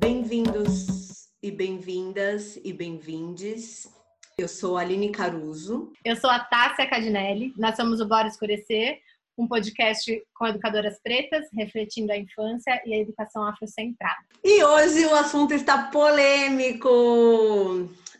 Bem-vindos e bem-vindas e bem-vindes. Eu sou a Aline Caruso. Eu sou a Tássia Cadinelli. Nós somos o Bora Escurecer, um podcast com educadoras pretas, refletindo a infância e a educação afrocentrada. E hoje o assunto está polêmico.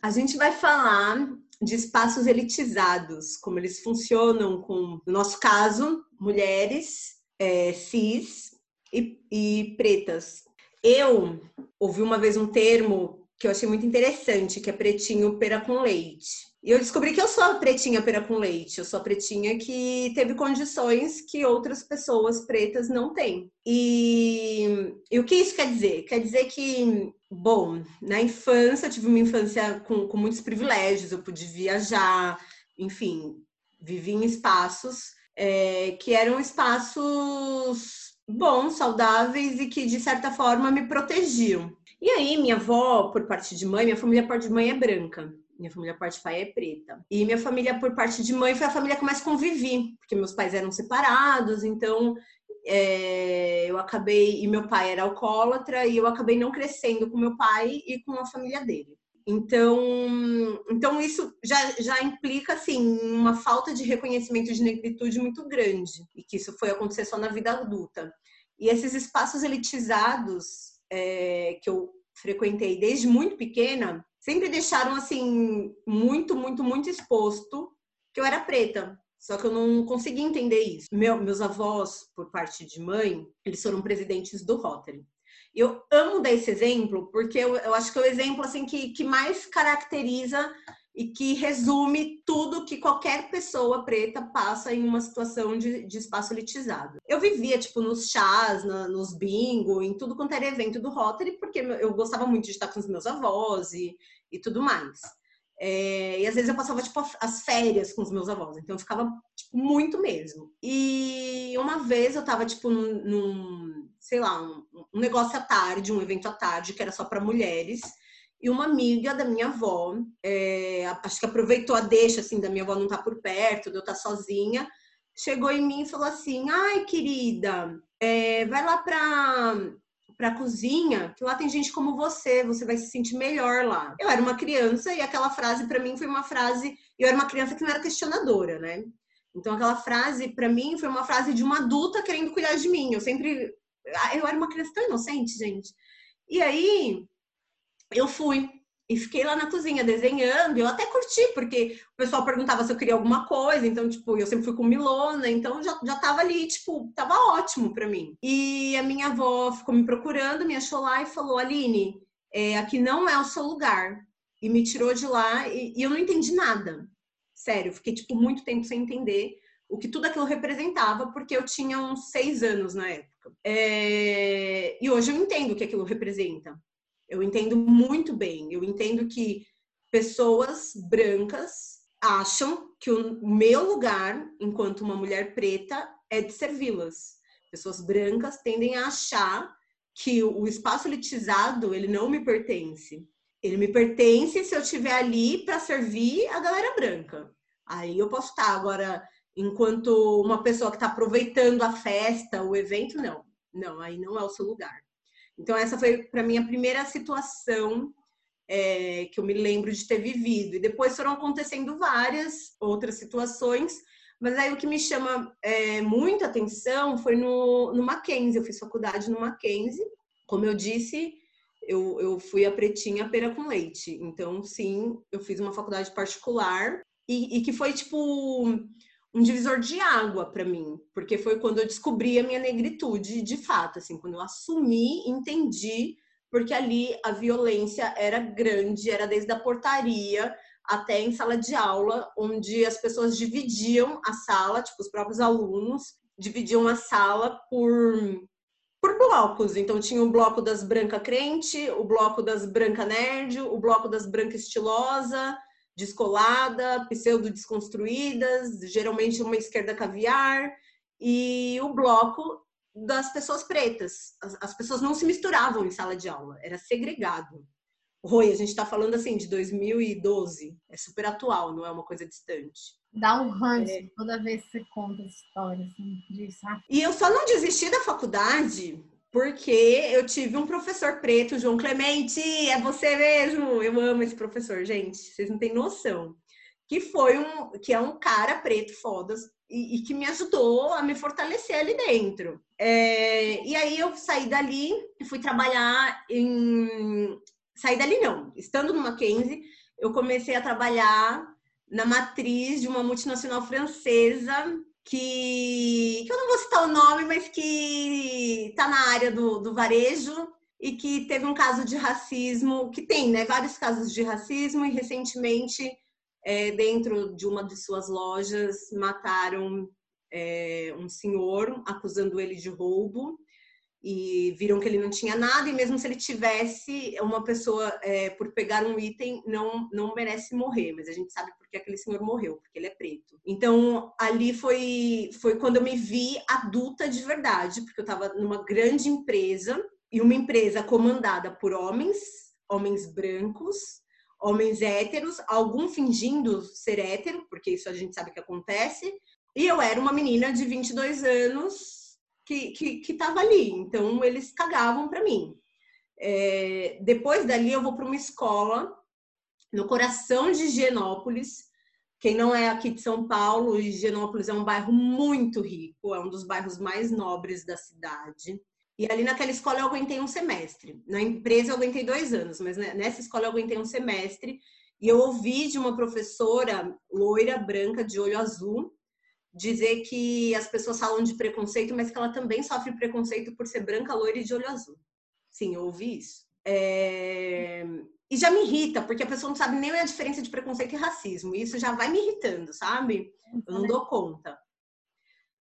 A gente vai falar de espaços elitizados, como eles funcionam com, no nosso caso, mulheres é, cis e, e pretas. Eu ouvi uma vez um termo que eu achei muito interessante, que é pretinho pera com leite. E eu descobri que eu sou a pretinha pera com leite. Eu sou a pretinha que teve condições que outras pessoas pretas não têm. E, e o que isso quer dizer? Quer dizer que, bom, na infância, eu tive uma infância com, com muitos privilégios. Eu pude viajar, enfim, vivi em espaços é, que eram espaços bons, saudáveis e que, de certa forma, me protegiam. E aí, minha avó, por parte de mãe, minha família por parte de mãe é branca. Minha família por parte de pai é preta. E minha família por parte de mãe foi a família que mais convivi, porque meus pais eram separados, então é, eu acabei. E meu pai era alcoólatra, e eu acabei não crescendo com meu pai e com a família dele. Então, então isso já, já implica assim uma falta de reconhecimento de negritude muito grande e que isso foi acontecer só na vida adulta. E esses espaços elitizados é, que eu frequentei desde muito pequena sempre deixaram assim muito, muito, muito exposto que eu era preta. Só que eu não conseguia entender isso. Meu, meus avós, por parte de mãe, eles foram presidentes do Rotary. Eu amo dar esse exemplo porque eu, eu acho que é o exemplo assim que, que mais caracteriza e que resume tudo que qualquer pessoa preta passa em uma situação de, de espaço elitizado. Eu vivia, tipo, nos chás, na, nos bingo, em tudo quanto era evento do Rotary, porque eu gostava muito de estar com os meus avós e, e tudo mais. É, e às vezes eu passava, tipo, as férias com os meus avós. Então eu ficava, tipo, muito mesmo. E uma vez eu tava, tipo, num, sei lá, um, um negócio à tarde, um evento à tarde, que era só para mulheres. E uma amiga da minha avó, é, acho que aproveitou a deixa, assim, da minha avó não estar tá por perto, de eu estar tá sozinha, chegou em mim e falou assim: Ai, querida, é, vai lá pra, pra cozinha, que lá tem gente como você, você vai se sentir melhor lá. Eu era uma criança e aquela frase para mim foi uma frase. Eu era uma criança que não era questionadora, né? Então aquela frase para mim foi uma frase de uma adulta querendo cuidar de mim. Eu sempre. Ah, eu era uma criança tão inocente, gente. E aí eu fui e fiquei lá na cozinha desenhando. Eu até curti, porque o pessoal perguntava se eu queria alguma coisa, então, tipo, eu sempre fui com milona, então já, já tava ali, tipo, tava ótimo para mim. E a minha avó ficou me procurando, me achou lá e falou: Aline, é, aqui não é o seu lugar. E me tirou de lá e, e eu não entendi nada. Sério, fiquei, tipo, muito tempo sem entender o que tudo aquilo representava, porque eu tinha uns seis anos na época. É... E hoje eu entendo o que aquilo representa. Eu entendo muito bem. Eu entendo que pessoas brancas acham que o meu lugar, enquanto uma mulher preta, é de servi-las. Pessoas brancas tendem a achar que o espaço elitizado ele não me pertence. Ele me pertence se eu estiver ali para servir a galera branca. Aí eu posso estar. Agora, enquanto uma pessoa que está aproveitando a festa, o evento, não. Não, aí não é o seu lugar. Então, essa foi para mim a primeira situação é, que eu me lembro de ter vivido. E depois foram acontecendo várias outras situações, mas aí o que me chama é, muita atenção foi no, no Mackenzie. Eu fiz faculdade no Mackenzie. Como eu disse, eu, eu fui a pretinha pera com leite. Então, sim, eu fiz uma faculdade particular e, e que foi tipo um divisor de água para mim, porque foi quando eu descobri a minha negritude de fato, assim, quando eu assumi, entendi, porque ali a violência era grande, era desde a portaria até em sala de aula, onde as pessoas dividiam a sala, tipo os próprios alunos dividiam a sala por por blocos. Então tinha o bloco das branca crente, o bloco das branca nerd, o bloco das branca estilosa, descolada, pseudo-desconstruídas, geralmente uma esquerda caviar, e o bloco das pessoas pretas. As, as, pessoas não se misturavam em sala de aula, era segregado. Oi, a gente está falando assim de 2012, é super atual, não é uma coisa distante. Dá um ranço é. toda vez que você conta essa história assim, disso. Ah. E eu só não desisti da faculdade porque eu tive um professor preto, João Clemente, é você mesmo. Eu amo esse professor, gente. Vocês não têm noção. Que foi um, que é um cara preto foda e, e que me ajudou a me fortalecer ali dentro. É, e aí eu saí dali e fui trabalhar em, saí dali não, estando no Mackenzie, eu comecei a trabalhar na matriz de uma multinacional francesa que, que eu não vou citar o nome, mas que está na área do, do varejo e que teve um caso de racismo, que tem né, vários casos de racismo, e recentemente, é, dentro de uma de suas lojas, mataram é, um senhor, acusando ele de roubo e viram que ele não tinha nada e mesmo se ele tivesse uma pessoa é, por pegar um item não não merece morrer. Mas a gente sabe porque aquele senhor morreu porque ele é preto. Então ali foi foi quando eu me vi adulta de verdade porque eu estava numa grande empresa e uma empresa comandada por homens homens brancos homens héteros algum fingindo ser hétero porque isso a gente sabe que acontece. E eu era uma menina de 22 anos que, que, que ali. Então, eles cagavam para mim. É, depois dali, eu vou para uma escola no coração de Higienópolis. Quem não é aqui de São Paulo, Higienópolis é um bairro muito rico, é um dos bairros mais nobres da cidade. E ali naquela escola eu aguentei um semestre. Na empresa eu aguentei dois anos, mas nessa escola eu aguentei um semestre. E eu ouvi de uma professora loira, branca, de olho azul, dizer que as pessoas falam de preconceito, mas que ela também sofre preconceito por ser branca, loira e de olho azul. Sim, eu ouvi isso. É... E já me irrita, porque a pessoa não sabe nem a diferença de preconceito e racismo. E isso já vai me irritando, sabe? Eu não dou conta.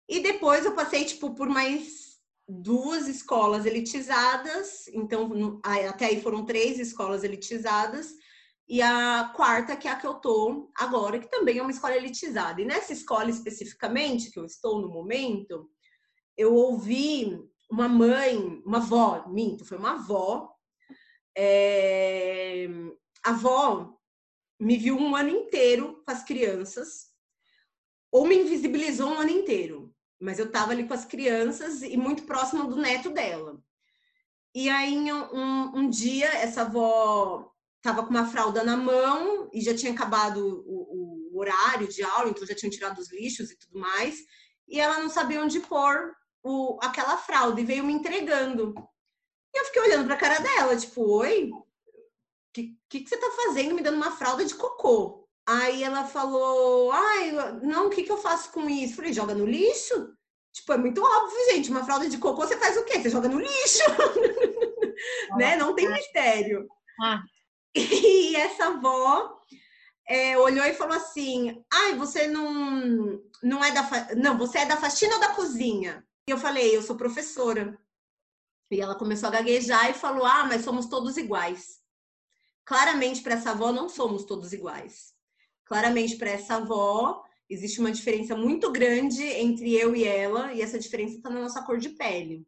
E depois eu passei, tipo, por mais duas escolas elitizadas. Então, até aí foram três escolas elitizadas e a quarta, que é a que eu tô agora, que também é uma escola elitizada. E nessa escola especificamente, que eu estou no momento, eu ouvi uma mãe, uma avó, minto, foi uma avó. É... A avó me viu um ano inteiro com as crianças, ou me invisibilizou um ano inteiro, mas eu estava ali com as crianças e muito próxima do neto dela. E aí, um, um dia, essa avó estava com uma fralda na mão e já tinha acabado o, o, horário de aula, então já tinham tirado os lixos e tudo mais, e ela não sabia onde pôr o, aquela fralda e veio me entregando. E eu fiquei olhando para a cara dela, tipo, oi, o que, que, que, você está fazendo me dando uma fralda de cocô? Aí ela falou, ai, não, o que, que eu faço com isso? Falei, joga no lixo? Tipo, é muito óbvio, gente, uma fralda de cocô você faz o quê? Você joga no lixo? né? Não tem mistério. Ah. E essa avó é, olhou e falou assim: ai, você não, não é da. Não, você é da faxina ou da cozinha? E eu falei: eu sou professora. E ela começou a gaguejar e falou: ah, mas somos todos iguais. Claramente, para essa avó, não somos todos iguais. Claramente, para essa avó, existe uma diferença muito grande entre eu e ela, e essa diferença está na nossa cor de pele.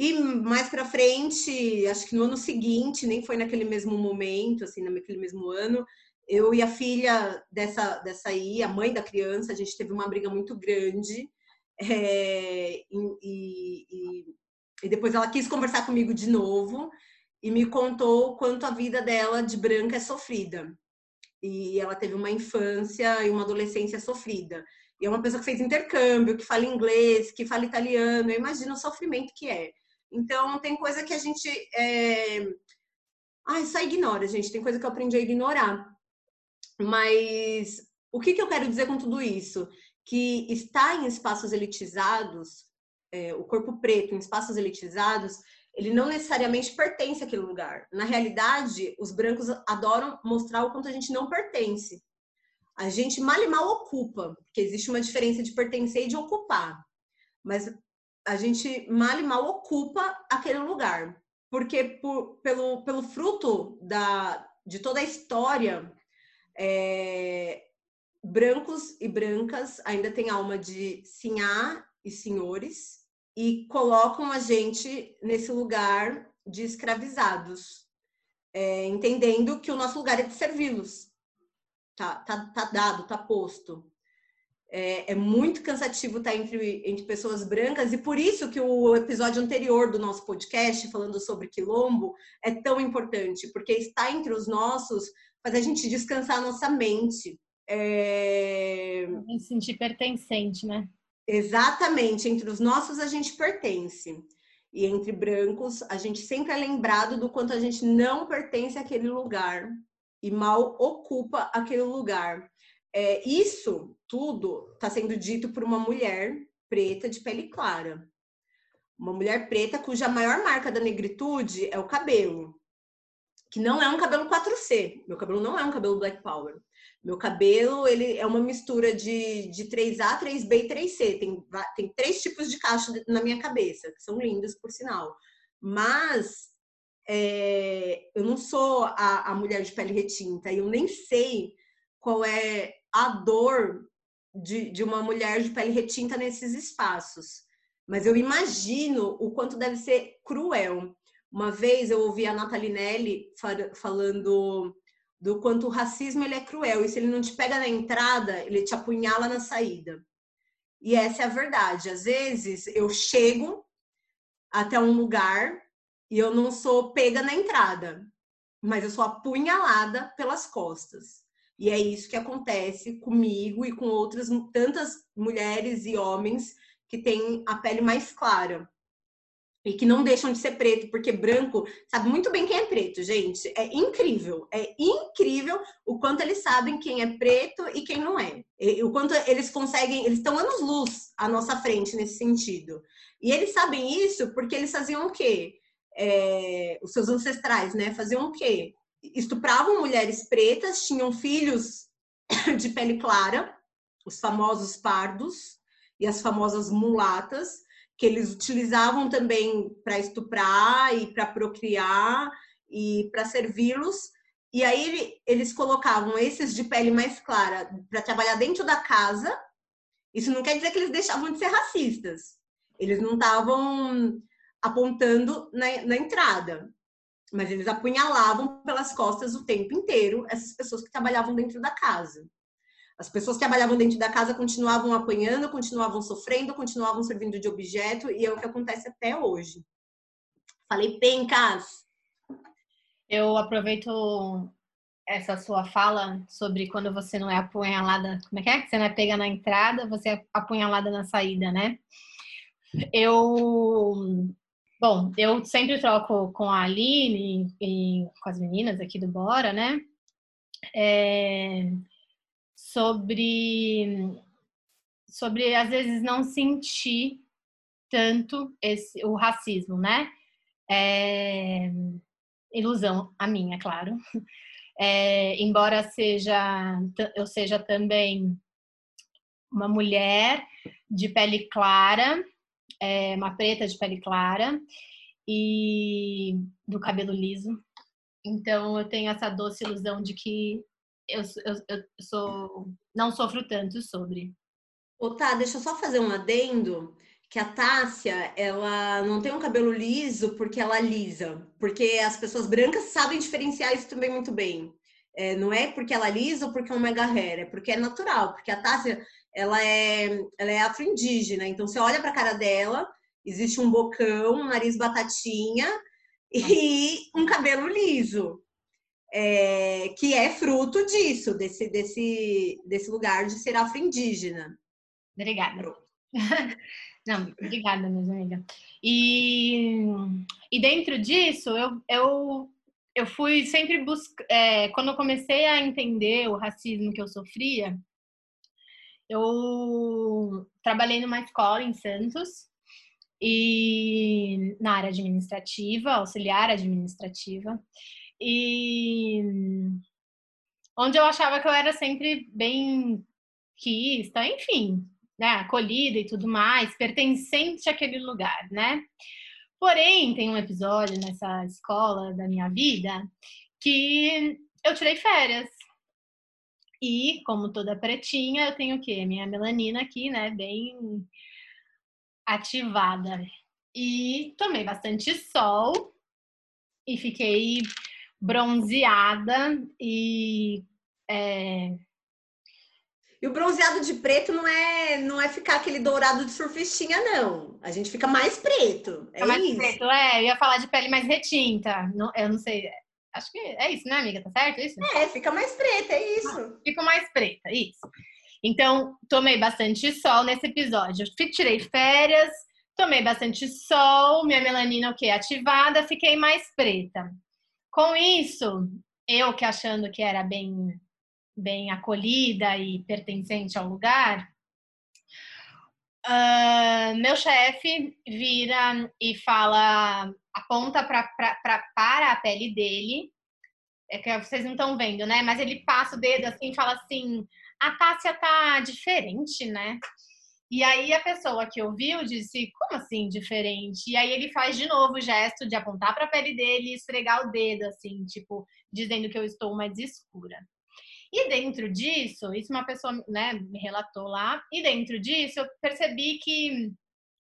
E mais para frente, acho que no ano seguinte, nem foi naquele mesmo momento, assim, naquele mesmo ano, eu e a filha dessa, dessa aí, a mãe da criança, a gente teve uma briga muito grande. É, e, e, e, depois ela quis conversar comigo de novo e me contou quanto a vida dela de branca é sofrida. E ela teve uma infância e uma adolescência sofrida. E é uma pessoa que fez intercâmbio, que fala inglês, que fala italiano. Eu imagino o sofrimento que é. Então, tem coisa que a gente. É... Ai, só ignora, gente. Tem coisa que eu aprendi a ignorar. Mas o que, que eu quero dizer com tudo isso? Que estar em espaços elitizados, é, o corpo preto em espaços elitizados, ele não necessariamente pertence àquele lugar. Na realidade, os brancos adoram mostrar o quanto a gente não pertence. A gente mal e mal ocupa, porque existe uma diferença de pertencer e de ocupar. Mas a gente mal e mal ocupa aquele lugar. Porque por, pelo, pelo fruto da, de toda a história, é, brancos e brancas ainda têm alma de sinhá e senhores e colocam a gente nesse lugar de escravizados, é, entendendo que o nosso lugar é de servi-los. Tá, tá, tá dado, tá posto. É, é, muito cansativo estar entre, entre pessoas brancas, e por isso que o episódio anterior do nosso podcast, falando sobre quilombo, é tão importante, porque estar entre os nossos faz a gente descansar a nossa mente. É... Se sentir pertencente, né? Exatamente, entre os nossos a gente pertence. E entre brancos, a gente sempre é lembrado do quanto a gente não pertence àquele lugar e mal ocupa aquele lugar. É, isso tudo está sendo dito por uma mulher preta de pele clara. Uma mulher preta cuja maior marca da negritude é o cabelo. Que não é um cabelo 4C. Meu cabelo não é um cabelo Black Power. Meu cabelo, ele é uma mistura de, de 3A, 3B e 3C. Tem, tem três tipos de cacho na minha cabeça, que são lindos, por sinal. Mas é, eu não sou a, a mulher de pele retinta e eu nem sei qual é a dor de, de uma mulher de pele retinta nesses espaços. Mas eu imagino o quanto deve ser cruel. Uma vez eu ouvi a Natalinelli falando do quanto o racismo ele é cruel. E se ele não te pega na entrada, ele te apunhala na saída. E essa é a verdade. Às vezes eu chego até um lugar e eu não sou pega na entrada, mas eu sou apunhalada pelas costas. E é isso que acontece comigo e com outras tantas mulheres e homens que têm a pele mais clara e que não deixam de ser preto, porque branco sabe muito bem quem é preto, gente. É incrível, é incrível o quanto eles sabem quem é preto e quem não é. E o quanto eles conseguem, eles estão anos luz à nossa frente nesse sentido. E eles sabem isso porque eles faziam o quê? É, os seus ancestrais, né? Faziam o quê? Estupravam mulheres pretas, tinham filhos de pele clara, os famosos pardos e as famosas mulatas que eles utilizavam também para estuprar e para procriar e para servi-los. E aí eles colocavam esses de pele mais clara para trabalhar dentro da casa. Isso não quer dizer que eles deixavam de ser racistas. Eles não estavam apontando na, na entrada, mas eles apunhalavam pelas costas o tempo inteiro essas pessoas que trabalhavam dentro da casa. As pessoas que trabalhavam dentro da casa continuavam apanhando, continuavam sofrendo, continuavam servindo de objeto, e é o que acontece até hoje. Falei pencas! Eu aproveito essa sua fala sobre quando você não é apunhalada, como é que é? Você não é pega na entrada, você é apunhalada na saída, né? Eu, bom, eu sempre troco com a Aline e, com as meninas aqui do Bora, né? É, sobre sobre às vezes não sentir tanto esse o racismo, né? É, ilusão a minha, é claro. É, embora seja eu seja também uma mulher de pele clara, é, uma preta de pele clara e do cabelo liso. Então eu tenho essa doce ilusão de que eu, eu, eu sou, não sofro tanto sobre. Ô, tá, deixa eu só fazer um adendo que a Tássia, ela não tem um cabelo liso porque ela lisa, porque as pessoas brancas sabem diferenciar isso também muito bem. É, não é porque ela lisa ou porque é um mega hair, é porque é natural, porque a Tássia, ela é, ela é afro-indígena, então você olha pra cara dela, existe um bocão, um nariz batatinha e um cabelo liso é, que é fruto disso, desse, desse, desse lugar de ser afro-indígena. Obrigada. Não, obrigada, minha amiga. E, e dentro disso, eu, eu, eu fui sempre buscar. É, quando eu comecei a entender o racismo que eu sofria, eu trabalhei numa escola em Santos e na área administrativa, auxiliar administrativa e onde eu achava que eu era sempre bem quista, enfim, né, acolhida e tudo mais, pertencente àquele lugar, né? Porém, tem um episódio nessa escola da minha vida que eu tirei férias. E, como toda pretinha, eu tenho o quê? Minha melanina aqui, né, bem ativada. E tomei bastante sol e fiquei bronzeada e. É... E o bronzeado de preto não é não é ficar aquele dourado de surfistinha, não. A gente fica mais preto. É mais isso. preto, é. Eu ia falar de pele mais retinta. Não, eu não sei. Acho que é isso, né, amiga? Tá certo isso? É, fica mais preta, é isso. Ah, fica mais preta, isso. Então, tomei bastante sol nesse episódio. Tirei férias, tomei bastante sol, minha melanina o quê? Ativada, fiquei mais preta. Com isso, eu que achando que era bem bem acolhida e pertencente ao lugar, uh, meu chefe vira e fala, aponta pra, pra, pra, para a pele dele, é que vocês não estão vendo, né? Mas ele passa o dedo assim e fala assim: a Tássia tá diferente, né? E aí a pessoa que ouviu disse: como assim diferente? E aí ele faz de novo o gesto de apontar para a pele dele e esfregar o dedo, assim, tipo, dizendo que eu estou mais escura. E dentro disso, isso uma pessoa né, me relatou lá, e dentro disso eu percebi que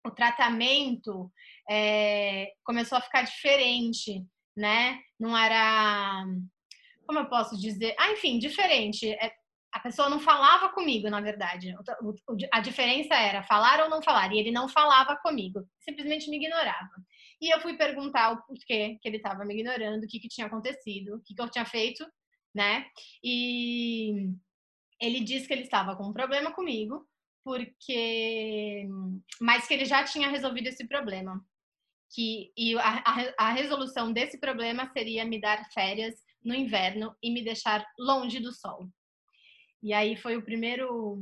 o tratamento é, começou a ficar diferente, né? Não era. Como eu posso dizer? Ah, enfim, diferente. É, a pessoa não falava comigo, na verdade. A diferença era falar ou não falar. E ele não falava comigo, simplesmente me ignorava. E eu fui perguntar o porquê que ele estava me ignorando, o que, que tinha acontecido, o que, que eu tinha feito né? E ele disse que ele estava com um problema comigo, porque mas que ele já tinha resolvido esse problema. Que e a, a, a resolução desse problema seria me dar férias no inverno e me deixar longe do sol. E aí foi o primeiro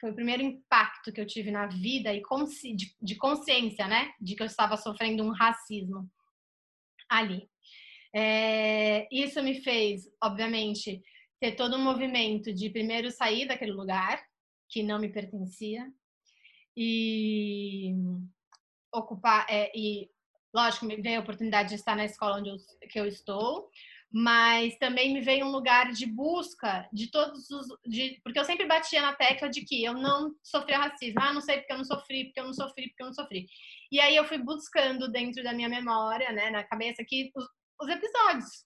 foi o primeiro impacto que eu tive na vida e consci, de, de consciência, né, de que eu estava sofrendo um racismo ali. É, isso me fez, obviamente, ter todo um movimento de primeiro sair daquele lugar que não me pertencia. E ocupar é, e lógico me veio a oportunidade de estar na escola onde eu, que eu estou mas também me veio um lugar de busca de todos os de, porque eu sempre batia na tecla de que eu não sofria racismo. Ah não sei porque eu não sofri porque eu não sofri porque eu não sofri. E aí eu fui buscando dentro da minha memória né na cabeça que os, os episódios,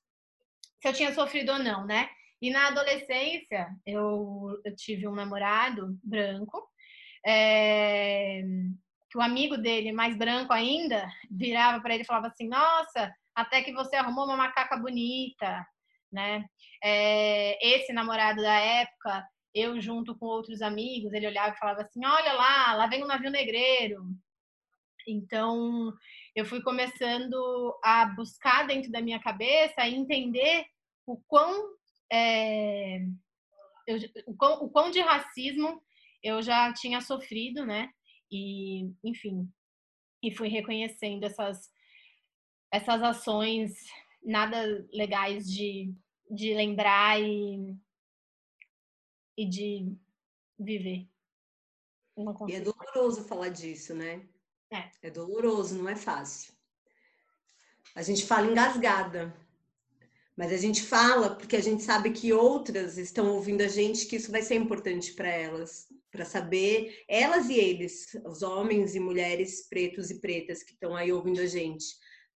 se eu tinha sofrido ou não, né? E na adolescência, eu, eu tive um namorado branco, é, que o amigo dele, mais branco ainda, virava para ele e falava assim: Nossa, até que você arrumou uma macaca bonita, né? É, esse namorado da época, eu junto com outros amigos, ele olhava e falava assim: Olha lá, lá vem um navio negreiro. Então, eu fui começando a buscar dentro da minha cabeça e entender o quão, é, eu, o, quão, o quão de racismo eu já tinha sofrido, né? E, enfim, e fui reconhecendo essas, essas ações nada legais de, de lembrar e, e de viver. E é doloroso falar disso, né? É. é doloroso, não é fácil. A gente fala engasgada, mas a gente fala porque a gente sabe que outras estão ouvindo a gente, que isso vai ser importante para elas, para saber, elas e eles, os homens e mulheres pretos e pretas que estão aí ouvindo a gente,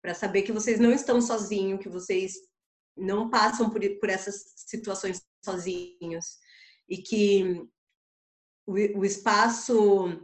para saber que vocês não estão sozinhos, que vocês não passam por, por essas situações sozinhos. E que o, o espaço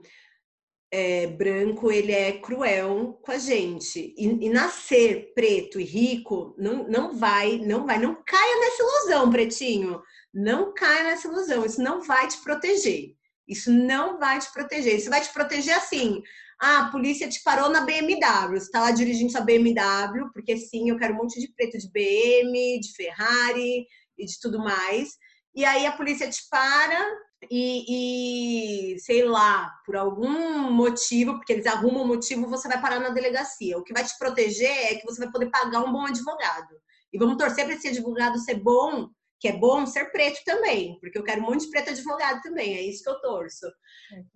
é, branco ele é cruel com a gente. E, e, nascer preto e rico não, não vai não vai não caia nessa ilusão pretinho. Não caia nessa ilusão. Isso não vai te proteger. Isso não vai te proteger. Isso vai te proteger assim. Ah, a polícia te parou na BMW você está lá dirigindo sua BMW porque sim eu quero um monte de preto de BM de Ferrari e de tudo mais. E aí a polícia te para e, e, sei lá, por algum motivo, porque eles arrumam um motivo, você vai parar na delegacia. O que vai te proteger é que você vai poder pagar um bom advogado. E vamos torcer para esse advogado ser bom, que é bom ser preto também, porque eu quero um monte de preto advogado também, é isso que eu torço.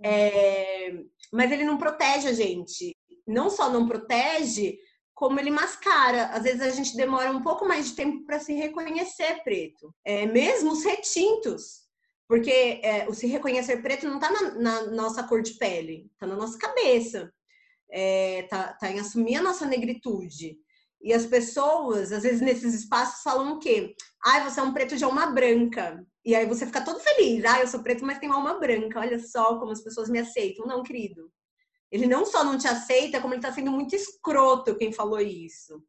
É, mas ele não protege a gente. Não só não protege, como ele mascara. Às vezes a gente demora um pouco mais de tempo para se reconhecer preto. É, mesmo os retintos porque é, o se reconhecer preto não está na, na, nossa cor de pele, está na nossa cabeça, está é, tá, tá em assumir a nossa negritude. E as pessoas, às vezes, nesses espaços falam o quê? Ai, ah, você é um preto de alma branca. E aí você fica todo feliz. Ah, eu sou preto, mas tenho alma branca. Olha só como as pessoas me aceitam. Não, querido. Ele não só não te aceita, como ele está sendo muito escroto quem falou isso.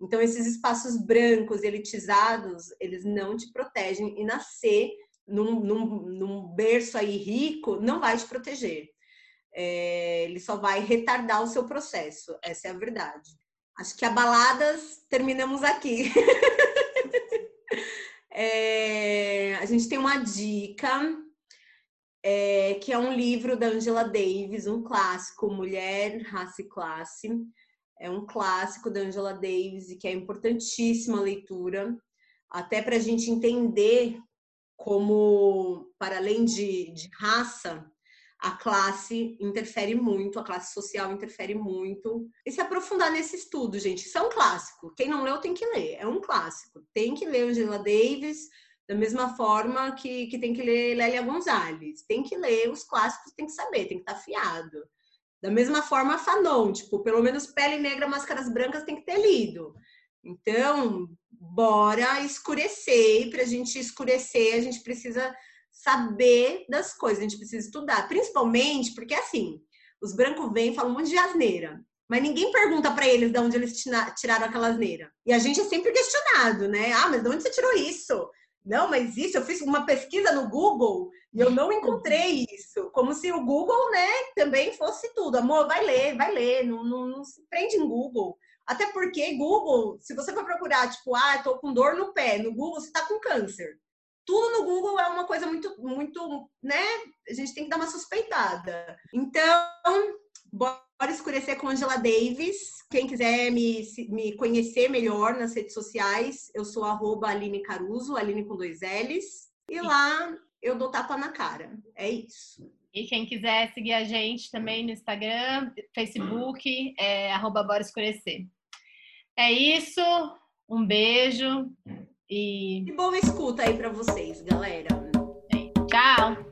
Então, esses espaços brancos, elitizados, eles não te protegem. E nascer num, num, num berço aí rico não vai te proteger. É, ele só vai retardar o seu processo. Essa é a verdade. Acho que abaladas, terminamos aqui. é, a gente tem uma dica, é, que é um livro da Angela Davis, um clássico, Mulher, Raça e Classe. É um clássico da Angela Davis e que é importantíssima a leitura, até para a gente entender como, para além de, de raça, a classe interfere muito, a classe social interfere muito. E se aprofundar nesse estudo, gente, isso é um clássico. Quem não leu tem que ler, é um clássico. Tem que ler Angela Davis, da mesma forma que, que tem que ler Lélia Gonzalez. Tem que ler os clássicos, tem que saber, tem que estar tá afiado. Da mesma forma, Fanon, tipo, pelo menos Pele Negra, Máscaras Brancas tem que ter lido. Então, bora escurecer, e para a gente escurecer, a gente precisa saber das coisas, a gente precisa estudar, principalmente porque assim, os brancos vêm e falam um monte de asneira, mas ninguém pergunta para eles de onde eles tiraram aquela asneira. E a gente é sempre questionado, né? Ah, mas de onde você tirou isso? Não, mas isso, eu fiz uma pesquisa no Google e eu não encontrei isso. Como se o Google, né, também fosse tudo. Amor, vai ler, vai ler, não, não, não se prende em Google. Até porque Google, se você for procurar, tipo, ah, tô com dor no pé, no Google você tá com câncer tudo no Google é uma coisa muito, muito, né? A gente tem que dar uma suspeitada. Então, bora escurecer com Angela Davis. Quem quiser me, me conhecer melhor nas redes sociais, eu sou arroba Aline Caruso, Aline com dois L's. E lá eu dou tapa na cara. É isso. E quem quiser seguir a gente também no Instagram, Facebook, é arroba Bora Escurecer. É isso, um beijo e. E boa escuta aí para vocês, galera. Tchau!